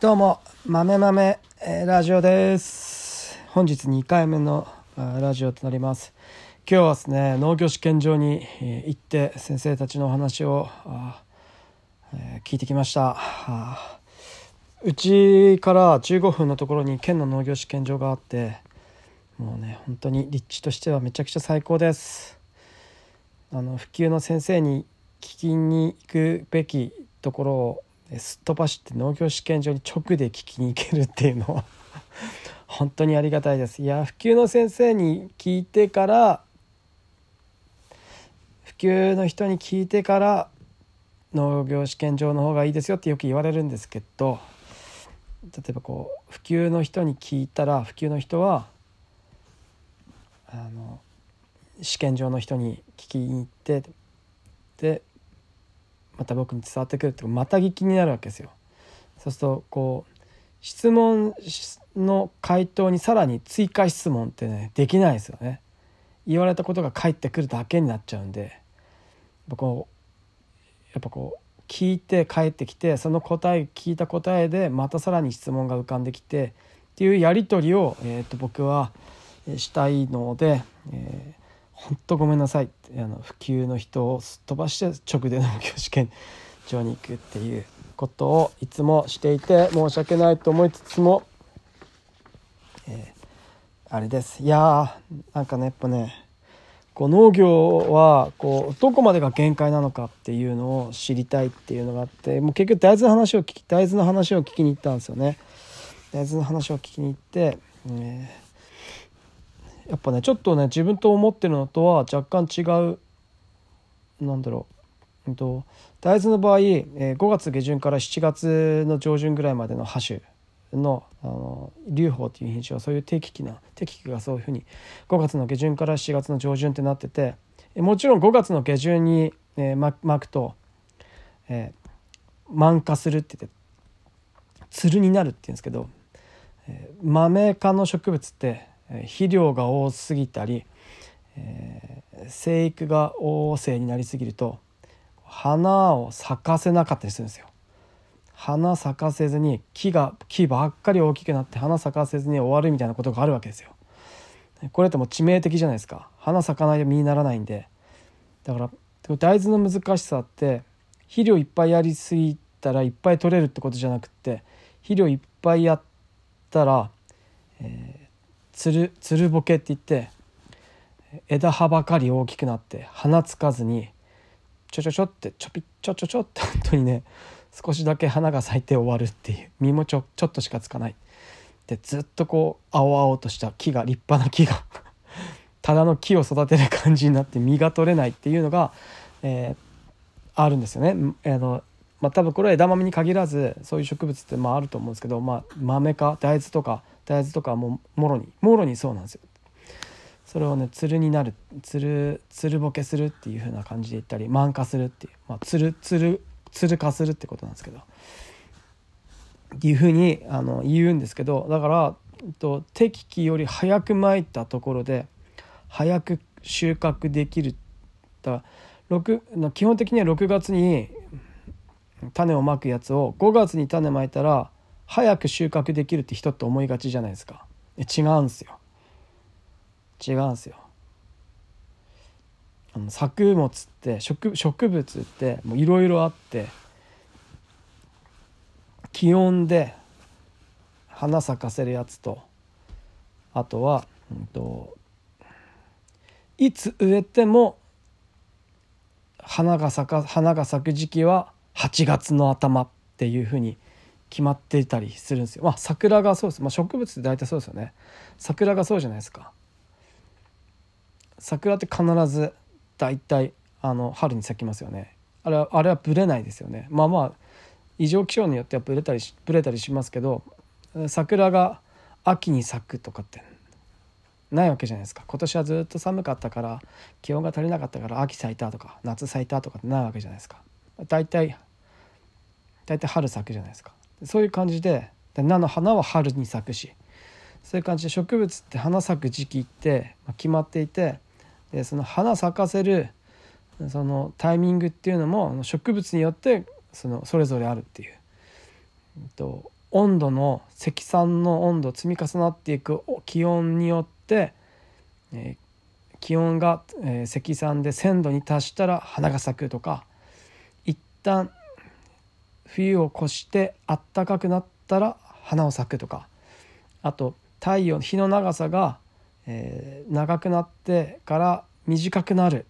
どうも、豆豆、えーラジオです。本日2回目のラジオとなります。今日はですね、農業試験場に、行って先生たちのお話を、聞いてきました。うちから15分のところに県の農業試験場があって、もうね、本当に立地としてはめちゃくちゃ最高です。あの普及の先生に聞きに行くべきところをすっ飛ばして農業試験場に直で聞きに行けるっていうのは 本当にありがたいです。いや普及の先生に聞いてから普及の人に聞いてから農業試験場の方がいいですよってよく言われるんですけど例えばこう普及の人に聞いたら普及の人はあの試験場の人に聞きに行ってでまた僕に伝わってくるってまた聞きになるわけですよ。そうするとこう質問の回答にさらに追加質問ってねできないですよね。言われたことが返ってくるだけになっちゃうんでやっぱこうやっぱこう聞いて帰ってきてその答え聞いた答えでまたさらに質問が浮かんできてっていうやり取りを、えー、と僕はしたいので、えー本当ごめんなさいあの普及の人をすっ飛ばして直で農業試験場に行くっていうことをいつもしていて申し訳ないと思いつつも、えーあれですいやーなんかねやっぱねこう農業はこうどこまでが限界なのかっていうのを知りたいっていうのがあってもう結局大豆の話を聞き大豆の話を聞きに行ったんですよね。大豆の話を聞きに行って、えーやっぱねちょっとね自分と思ってるのとは若干違うなんだろう、うんと、大豆の場合、えー5月下旬から7月の上旬ぐらいまでのハ種のあの龍宝っていう品種はそういう適期な適期がそういうふうに5月の下旬から7月の上旬ってなっててえもちろん5月の下旬に、えま巻くと、えー満化するって言ってつるになるって言うんですけど、えー豆科の植物って肥料が多すぎたり、えー生育が旺盛になりすぎると花を咲かせなかったりするんですよ。花咲かせずに木が木ばっかり大きくなって花咲かせずに終わるみたいなことがあるわけですよ。これってもう致命的じゃないですか花咲かないと実にならないんでだから大豆の難しさって肥料いっぱいやりすぎたらいっぱい取れるってことじゃなくって肥料いっぱいやったら、えーつるつるぼけって言って枝葉ばかり大きくなって花つかずにちょちょちょってちょぴちょちょちょって本当にね少しだけ花が咲いて終わるっていう実もちょちょっとしかつかないでずっとこう青々とした木が立派な木がただの木を育てる感じになって実が取れないっていうのが、えーあるんですよね。あのまあ、多分これは枝豆に限らずそういう植物ってまああると思うんですけど、まあ、豆か大豆とか大豆とかももろにもろにそうなんですよ。それをねつるになるつるつるぼけするっていう風な感じで言ったり満化するっていう、まあ、つるつるつる化するってことなんですけどっていう風にあの言うんですけどだからえっと適期より早くまいたところで早く収穫できるだ6基本的には6月に種をまくやつを5月に種まいたら早く収穫できるって人って思いがちじゃないですか。違うんすよ。違うんすよ。あの作物って植植物っていろいろあって気温で花咲かせるやつとあとは、うん、といつ植えても花が咲か花が咲く時期は8月の頭っていうふうに決まっていたりするんですよ。まあ桜がそうです。まあ植物って大体そうですよね。桜がそうじゃないですか。桜って必ず大体あの春に咲きますよね。あれはあれはブレないですよね。まあまあ異常気象によってはブレたりしブレたりしますけど桜が秋に咲くとかってないわけじゃないですか今年はずっと寒かったから気温が足りなかったから秋咲いたとか夏咲いたとかってないわけじゃないですか大体大体春咲くじゃないですか。そういう感じで菜の花は春に咲くし。そういう感じで植物って花咲く時期って決まっていてでその花咲かせるそのタイミングっていうのも植物によってそのそれぞれあるっていう、と温度の積算の温度積み重なっていく気温によって、えー、気温が、えー、積算で1,000度に達したら花が咲くとか一旦冬を越してあったかくなったら花を咲くとか。あと太陽日の長さが、えー、長くなってから短くなる。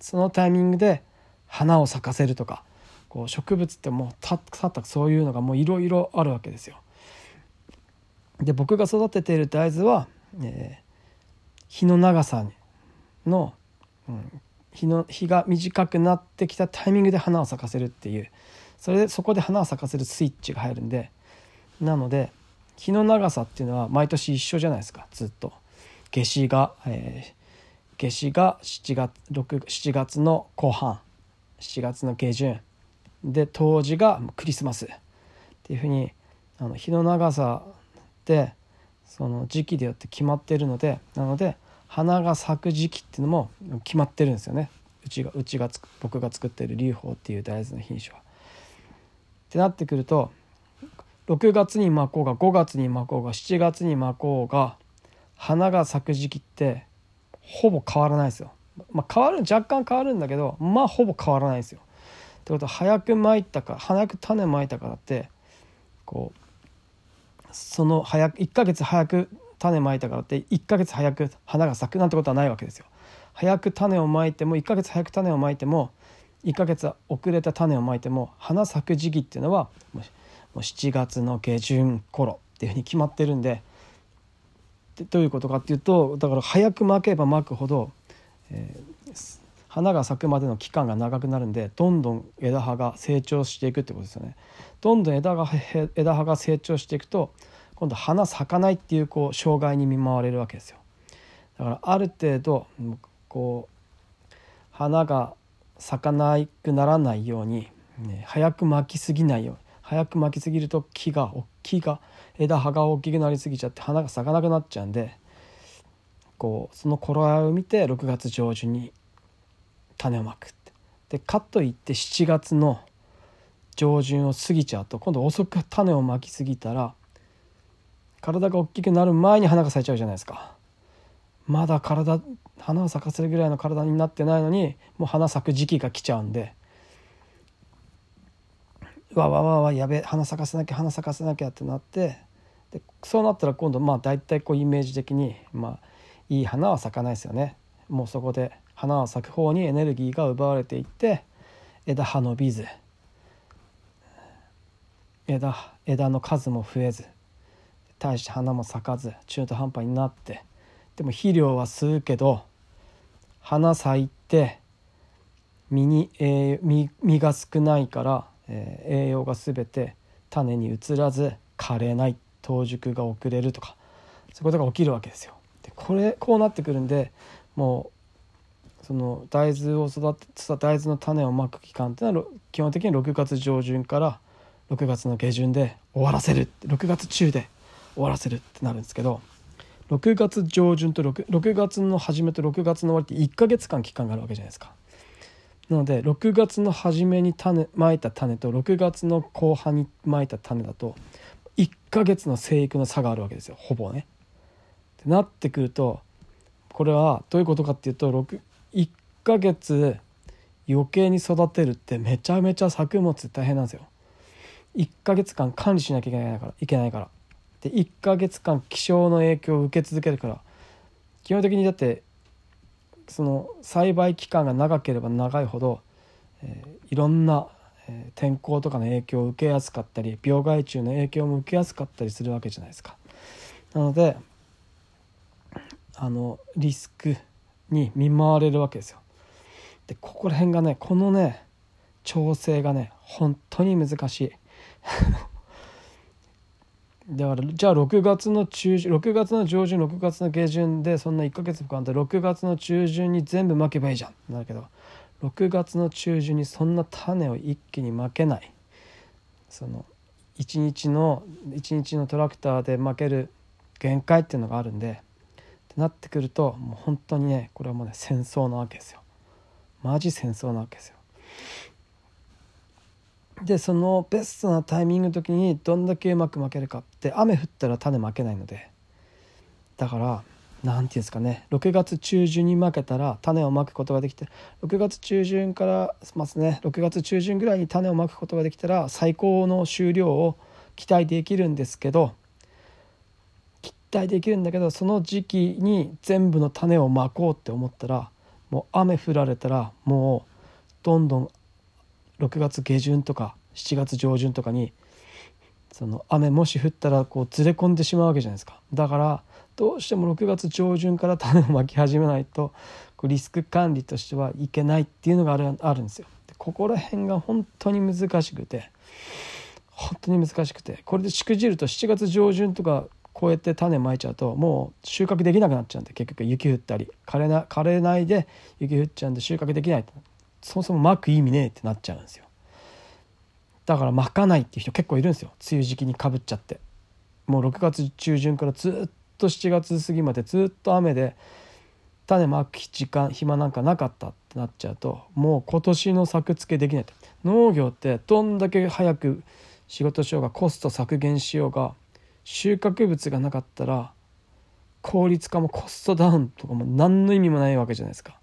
そのタイミングで花を咲かせるとか。こう植物ってもうたったそういうのがもういろいろあるわけですよ。で僕が育てている大豆は、えー、日の長さの、うん、日の日が短くなってきたタイミングで花を咲かせるっていうそれでそこで花を咲かせるスイッチが入るんでなので日の長さっていうのは毎年一緒じゃないですかずっと。夏至が、えー、夏至が7月 ,6 7月の後半7月の下旬で冬至がクリスマスっていうふうにあの日の長さでその時期でよって決まってるのでなので花が咲く時期っていうのも決まってるんですよねうちがうちが僕が作ってる龍宝っていう大豆の品種は。ってなってくると6月に巻こうが5月に巻こうが7月に巻こうが花が咲く時期ってほぼ変わらないですよ。まあ、変わる若干変わるんだけどまあほぼ変わらないですよ。ってことは早く巻いたか早く種まいたからってこうその早く1ヶ月早く種まいたからって1ヶ月早く花が咲くなんてことはないわけですよ。早く種をまいても1ヶ月早く種をまいても1ヶ月遅れた種をまいても花咲く時期っていうのはもう7月の下旬頃っていうふうに決まってるんででどういうことかっていうとだから早く巻けば巻くほど、えー、花が咲くまでの期間が長くなるんでどんどん枝葉が成長していくってことですよね。どんどん枝が枝葉が成長していくと今度花咲かないっていうこう障害に見舞われるわけですよ。だからある程度こう花が咲かなくならないように、ね、早く巻きすぎないように早く巻きすぎると木が木が枝葉が大きくなりすぎちゃって花が咲かなくなっちゃうんでこうその頃合いを見て6月上旬に種をまくでかといって7月の上旬を過ぎちゃうと今度遅く種をまきすぎたら体が大きくなる前に花が咲いちゃうじゃないですか。まだ体花を咲かせるぐらいの体になってないのにもう花咲く時期が来ちゃうんでわわわわやべ花咲かせなきゃ花咲かせなきゃってなってでそうなったら今度まあ大体こうイメージ的にまあいい花は咲かないですよね。もうそこで花は咲く方にエネルギーが奪われていって枝葉伸びず枝枝の数も増えず大して花も咲かず中途半端になってでも肥料は吸うけど花咲いて実に、えー、実が少ないから、えー、栄養が全て種に移らず枯れない冬熟が遅れるとかそういうことが起きるわけですよ。でこれこうなってくるんでもうその大豆を育て大豆の種をまく期間っていうのは基本的に6月上旬から6月の下旬で終わらせる6月中で終わらせるってなるんですけど6月上旬と 6, 6月の初めと6月の終わりって1ヶ月間期間があるわけじゃないですか。なので6月の初めに種まいた種と6月の後半にまいた種だと1ヶ月の生育の差があるわけですよほぼね。ってなってくるとこれはどういうことかっていうと1ヶ月余計に育てるってめちゃめちゃ作物大変なんですよ。1ヶ月間管理しなきゃいけないからいけないから。で1ヶ月間気象の影響を受け続けるから基本的にだってその栽培期間が長ければ長いほど、えー、いろんな、えー、天候とかの影響を受けやすかったり病害虫の影響も受けやすかったりするわけじゃないですか。なのであのリスクに見舞われるわけですよ。でここら辺がねこのね調整がね本当に難しい。だからじゃあ6月の中旬6月の上旬6月の下旬でそんな1ヶ月もかんで6月の中旬に全部まけばいいじゃん。なるけど6月の中旬にそんな種を一気にまけない。その1日の1日のトラクターでまける限界っていうのがあるんでってなってくるともう本当にねこれはもうね戦争なわけですよ。マジ戦争なわけですよ。でそのベストなタイミングの時にどんだけうまく負けるかって雨降ったら種負けないので。だから何て言うんですかね。6月中旬に負けたら種をまくことができて6月中旬からますね。6月中旬ぐらいに種をまくことができたら最高の収量を期待できるんですけど期待できるんだけどその時期に全部の種をまこうって思ったらもう雨降られたらもうどんどん6月下旬とか7月上旬とかにその雨もし降ったらこうずれ込んでしまうわけじゃないですか。だからどうしても6月上旬から種をまき始めないとリスク管理としてはいけないっていうのがあるあるんですよ。でここら辺が本当に難しくて本当に難しくてこれでしくじると7月上旬とかこうやって種まいちゃうともう収穫できなくなっちゃうんで結局雪降ったり。枯れな枯れないで雪降っちゃうんで収穫できないそもそもまく意味ねえってなっちゃうんですよ。だからまかないっていう人結構いるんですよ。梅雨時期にかぶっちゃって。もう6月中旬からずっと7月過ぎまでずっと雨で種まく時間暇なんかなかったってなっちゃうともう今年の作付けできないと。農業ってどんだけ早く仕事しようがコスト削減しようが収穫物がなかったら効率化もコストダウンとかも何の意味もないわけじゃないですか。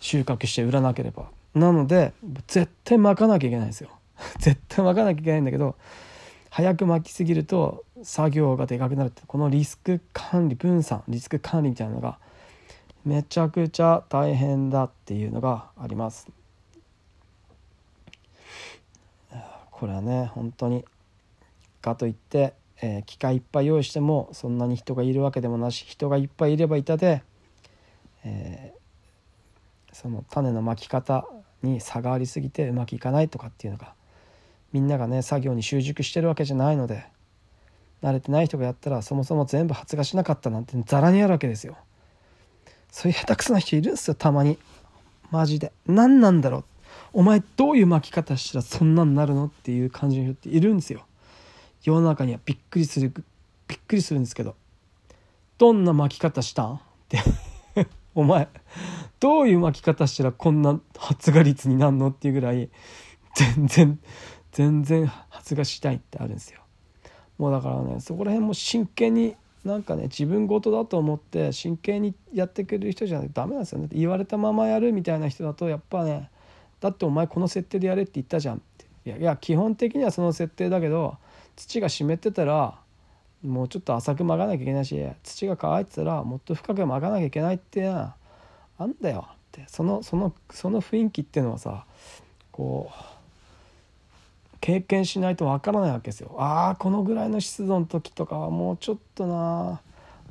収穫して売らなければなので絶対まかなきゃいけないんですよ 絶対巻かなきゃいけないんだけど早く巻きすぎると作業がでかくなるってこのリスク管理分散リスク管理みたいなのがめちゃくちゃ大変だっていうのがあります。これはね本当にかといって、えー、機械いっぱい用意してもそんなに人がいるわけでもなし人がいっぱいいればいたで、えー、その種のまき方に差がありすぎてうまくいかないとかっていうのがみんながね作業に習熟してるわけじゃないので慣れてない人がやったらそもそも全部発芽しなかったなんてザラにあるわけですよ。そういう下手くそな人いるんですよたまに。マジで。何なんだろう。お前どういう巻き方したらそんなんなるのっていう感じの人っているんですよ。世の中にはびっくりするびっくりするんですけど。どんな巻き方したん？って。お前どういう巻き方したらこんな発芽率になんのっていうぐらい全然全然発芽したいってあるんですよ。もうだからねそこら辺も真剣になんかね自分事だと思って真剣にやってくれる人じゃないとダメなんですよね。言われたままやるみたいな人だとやっぱねだってお前この設定でやれって言ったじゃんって。いやいや基本的にはその設定だけど土が湿ってたらもうちょっと浅く巻かなきゃいけないし土が乾いてたらもっと深く巻かなきゃいけないってあんだよ。ってそのそのその雰囲気っていうのはさこう経験しないとわからないわけですよ。ああこのぐらいの湿度の時とかはもうちょっとな。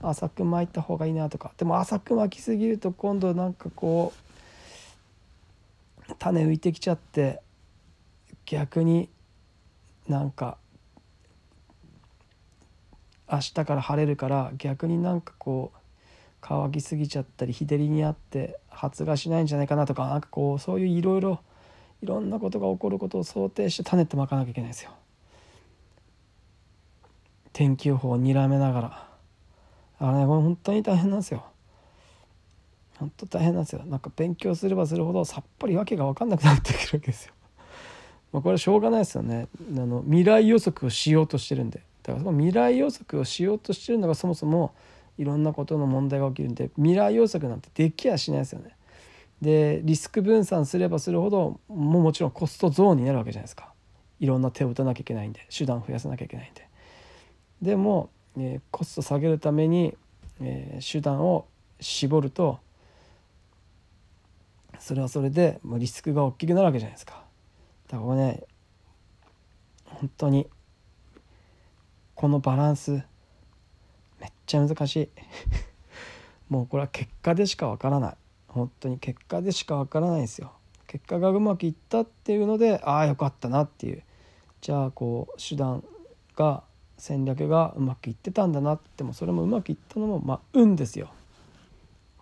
浅く巻いた方がいいなとか。でも浅く巻きすぎると今度なんかこう種浮いてきちゃって逆になんか明日から晴れるから逆になんかこう乾きすぎちゃったり日照りにあって発芽しないんじゃないかなとかなんかこうそういういろいろいろんなことが起こることを想定して種ってまかなきゃいけないですよ。天気予報をにらめながらあれね本当に大変なんですよ。本当大変なんですよ。なんか勉強すればするほどさっぱりわけが分かんなくなってくるわけですよ。まあ、これはしょうがないですよね。あの未来予測をしようとしてるんで。だからその未来予測をしようとしてるのがそもそもいろんなことの問題が起きるんで未来予測なんてできやしないですよね。でリスク分散すればするほどもうもちろんコストゾーンになるわけじゃないですか。いろんな手を打たなきゃいけないんで手段を増やさなきゃいけないんで。でも、えー、コスト下げるために、えー、手段を絞るとそれはそれでもうリスクが大きくなるわけじゃないですか。だからね本当にこのバランスちゃ難しい。もうこれは結果でしかわからない。本当に結果でしかわからないんですよ。結果がうまくいったっていうのでああよかったなっていう。じゃあこう手段が戦略がうまくいってたんだなってもそれもうまくいったのもまあ運ですよ。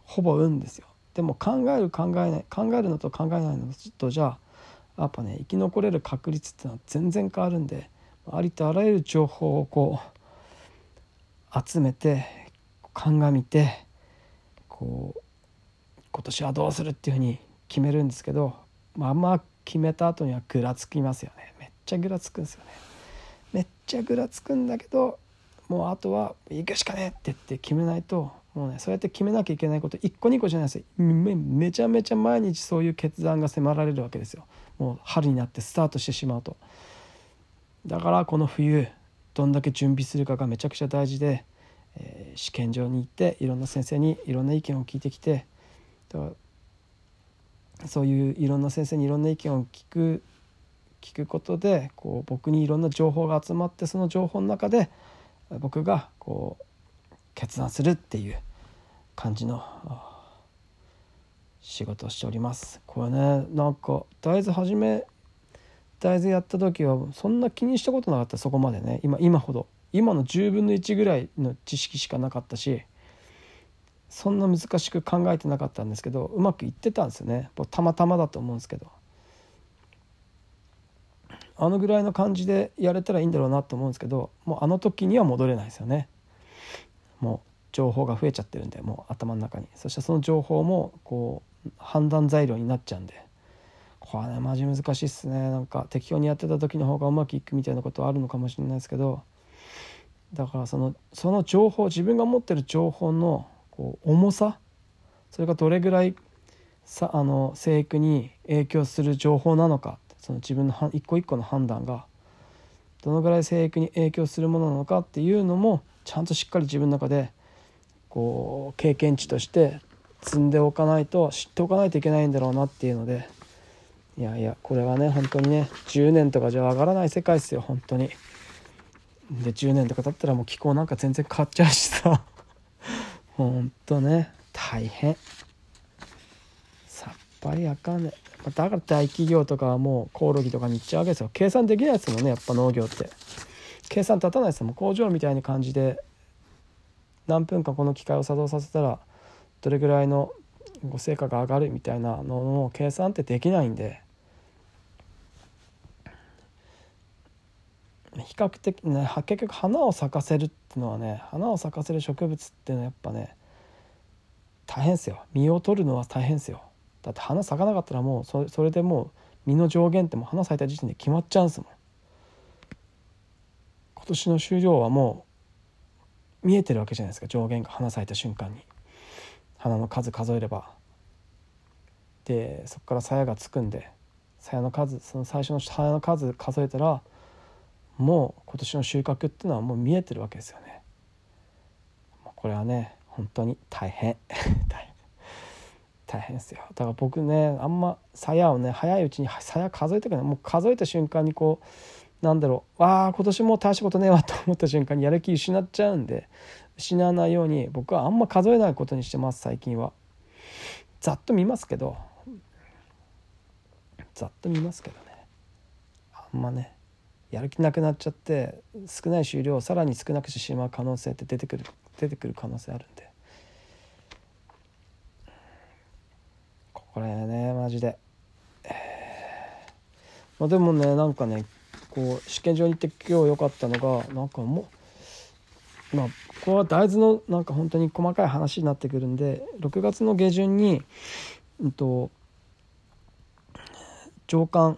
ほぼ運ですよ。でも考える考えない考えるのと考えないのとじゃあやっぱね生き残れる確率っていうのは全然変わるんでありとあらゆる情報をこう集めて鑑みてこう今年はどうするっていうふうに決めるんですけど、まあ、あ決めた後にはぐらつきますよね。めっちゃぐらつくんですよね。めっちゃぐらつくんだけどもうあとは行くしかねえって言って決めないともうねそうやって決めなきゃいけないこと1個2個じゃないですよ。めめちゃめちゃ毎日そういう決断が迫られるわけですよ。もう春になってスタートしてしまうと。だからこの冬どんだけ準備するかがめちゃくちゃ大事で、えー、試験場に行っていろんな先生にいろんな意見を聞いてきてそういういろんな先生にいろんな意見を聞く聞くことでこう僕にいろんな情報が集まってその情報の中で僕がこう決断するっていう感じの仕事をしております。これねなんか大豆始め大豆やった時はそんな気にしたことなかったそこまでね。今今ほど。今の10分の1ぐらいの知識しかなかったしそんな難しく考えてなかったんですけどうまくいってたんですよね。たまたまだと思うんですけど。あのぐらいの感じでやれたらいいんだろうなと思うんですけどもうあの時には戻れないですよね。もう情報が増えちゃってるんでもう頭の中に。そしてその情報もこう判断材料になっちゃうんで。こはねマジ難しいっすね。なんか適当にやってた時の方がうまくいくみたいなことはあるのかもしれないですけどだからそのその情報自分が持ってる情報のこう重さそれがどれぐらいさあの生育に影響する情報なのかその自分の一個一個の判断がどのぐらい生育に影響するものなのかっていうのもちゃんとしっかり自分の中でこう経験値として積んでおかないと知っておかないといけないんだろうなっていうのでいやいやこれはね本当にね10年とかじゃ上がらない世界ですよ本当に。で10年とか経ったらもう気候なんか全然変わっちゃうしさ。ほんとね大変。さっぱりあかんねだから大企業とかはもうコオロギとかに行っちゃうわけですよ。計算できないですもんねやっぱ農業って。計算立たないですもん。工場みたいな感じで何分かこの機械を作動させたらどれぐらいの成果が上がるみたいなのの計算ってできないんで。比較的ね結局花を咲かせるっていうのはね花を咲かせる植物っていうのはやっぱね大変ですよ。実を取るのは大変ですよ。だって花咲かなかったらもうそれそれでもう実の上限ってもう花咲いた時点で決まっちゃうんですもん。今年の終了はもう見えてるわけじゃないですか。上限が花咲いた瞬間に。花の数数えれば。でそこから鞘がつくんで鞘の数その最初の鞘の数数えたらもう今年の収穫っていうのはもう見えてるわけですよね。これはね本当に大変。大変。ですよ。だから僕ねあんま鞘をね早いうちに鞘数えてくないもう数えた瞬間にこうなんだろう。わあ今年もう大したことねえわと思った瞬間にやる気失っちゃうんで失わないように僕はあんま数えないことにしてます最近は。ざっと見ますけど。ざっと見ますけどね。あんまねやる気なくなっちゃって少ない収量をさらに少なくしてしまう可能性って出てくる出てくる可能性あるんで。これねマジで、まあ、でもねなんかねこう試験場に行って今日良かったのがなんかもうまあここは大豆のなんか本当に細かい話になってくるんで6月の下旬にうんと上巻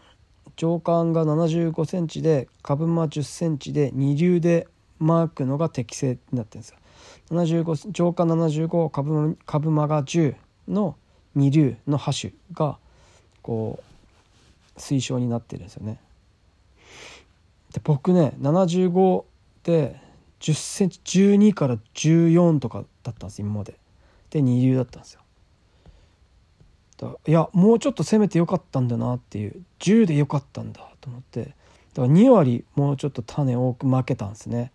上巻が75センチで株間10センチで二流でマークのが適正になってるんですよ。75上巻75株株間が10の二流のハッシュがこう推奨になってるんですよね。で僕ね75で10センチ12から14とかだったんです今まで。で二流だったんですよ。いやもうちょっと攻めてよかったんだなっていう10でよかったんだと思って。だから2割もうちょっと種多く負けたんですね。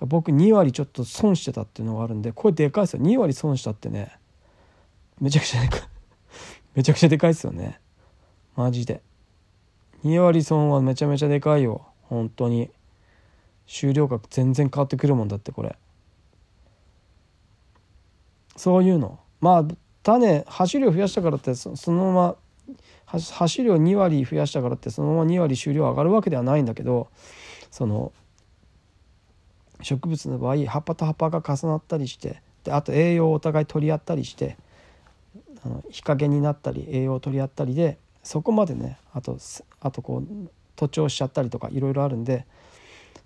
僕2割ちょっと損してたっていうのがあるんでこれでかいですよ。2割損したってねめちゃくちゃでかい。めちゃくちゃでかいですよね。マジで。2割損はめちゃめちゃでかいよ。本当に。収量額全然変わってくるもんだってこれ。そういうの。まあ種走量増やしたからってそのまま走量2割増やしたからってそのまま2割収量上がるわけではないんだけどその植物の場合葉っぱと葉っぱが重なったりしてであと栄養をお互い取り合ったりしてあの日陰になったり栄養を取り合ったりでそこまでねあとあとこう徒長しちゃったりとかいろいろあるんで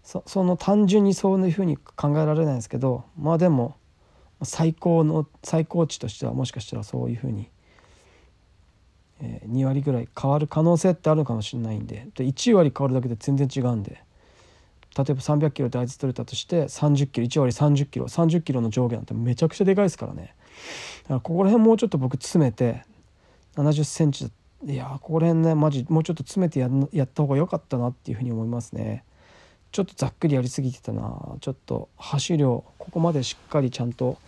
そその単純にそういうふうに考えられないんですけどまあでも最高の最高値としてはもしかしたらそういうふうに、えー、2割ぐらい変わる可能性ってあるのかもしれないんで。で1割変わるだけで全然違うんで。例えば300キロであいつ取れたとして30キロ1割30キロ30キロの上下なんてめちゃくちゃでかいですからね。だからここら辺もうちょっと僕詰めて70センチいやここら辺ねマジもうちょっと詰めてややった方が良かったなっていうふうに思いますね。ちょっとざっくりやりすぎてたなちょっと走量ここまでしっかりちゃんと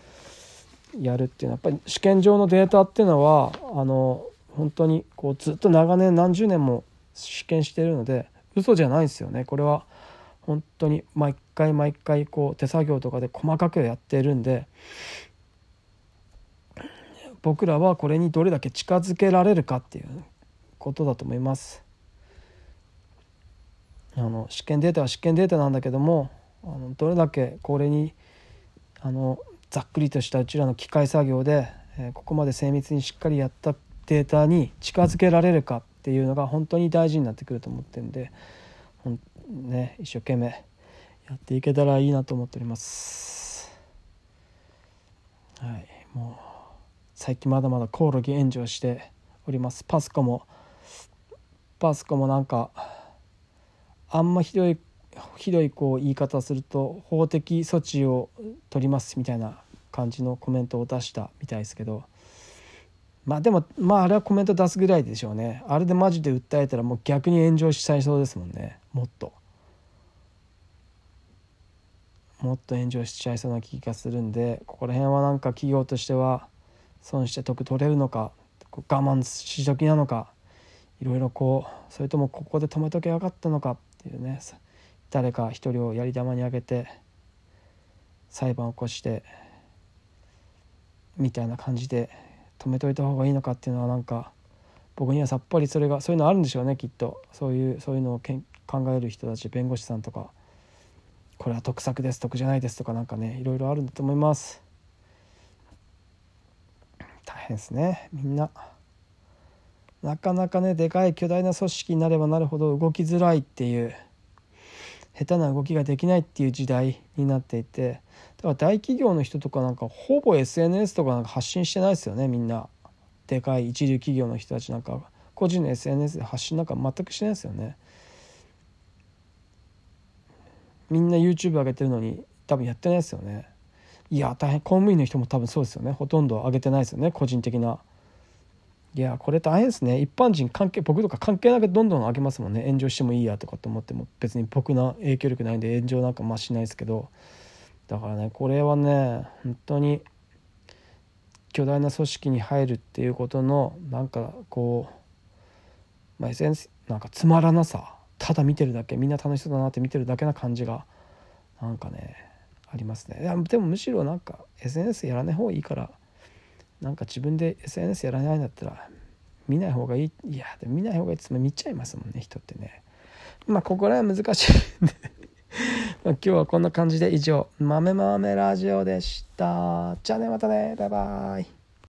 やるっていうのはやっぱり試験上のデータっていうのはあの本当にこうずっと長年何十年も試験してるので嘘じゃないですよねこれは本当に毎回毎回こう手作業とかで細かくやってるんで僕らはこれにどれだけ近づけられるかっていうことだと思います。あの試験データは試験データなんだけどもあのどれだけこれにあのざっくりとしたうちらの機械作業で、えー、ここまで精密にしっかりやったデータに近づけられるかっていうのが本当に大事になってくると思ってるんでほん、ね、一生懸命やっていけたらいいなと思っております。はい、もう最近まだまだコオロギ炎上しておりますパスコもパスコもなんかあんまひどいひどいこう言い方すると法的措置を取りますみたいな感じのコメントを出したみたいですけどまあでもまああれはコメント出すぐらいでしょうね。あれでマジで訴えたらもう逆に炎上しちゃいそうですもんね。もっと。もっと炎上しちゃいそうな気がするんでここら辺はなんか企業としては損して得取れるのか我慢しときなのかいろいろこうそれともここで止めとけばよかったのかていうね誰か一人をやり玉にあげて裁判を起こしてみたいな感じで止めといた方がいいのかっていうのはなんか僕にはさっぱりそれがそういうのあるんでしょうねきっと。そういうそういうのをけん考える人たち弁護士さんとか。これは得策です得じゃないですとかなんかねいろいろあるんだと思います。大変ですねみんな。なかなかねでかい巨大な組織になればなるほど動きづらいっていう下手な動きができないっていう時代になっていてだから大企業の人とかなんかほぼ SNS とかなんか発信してないですよねみんな。でかい一流企業の人たちなんか個人の SNS で発信なんか全くしてないですよね。みんな YouTube 上げてるのに多分やってないですよね。いや大変公務員の人も多分そうですよね。ほとんど上げてないですよね個人的な。いやこれ大変ですね。一般人関係僕とか関係なくどんどん上げますもんね。炎上してもいいやとかって思っても別に僕の影響力ないんで炎上なんかまあしないですけど。だからねこれはね本当に巨大な組織に入るっていうことのなんかこう、まあ、SNS なんかつまらなさ。ただ見てるだけ。みんな楽しそうだなって見てるだけな感じがなんかねありますね。でもむしろなんか SNS やらない方がいいからなんか自分で SNS やらないんだったら見ない方がいい。いやでも見ない方がいいって見ちゃいますもんね人ってね。まあここら辺難しいんで。今日はこんな感じで以上豆豆ラジオでした。じゃあねまたね。バイバイ。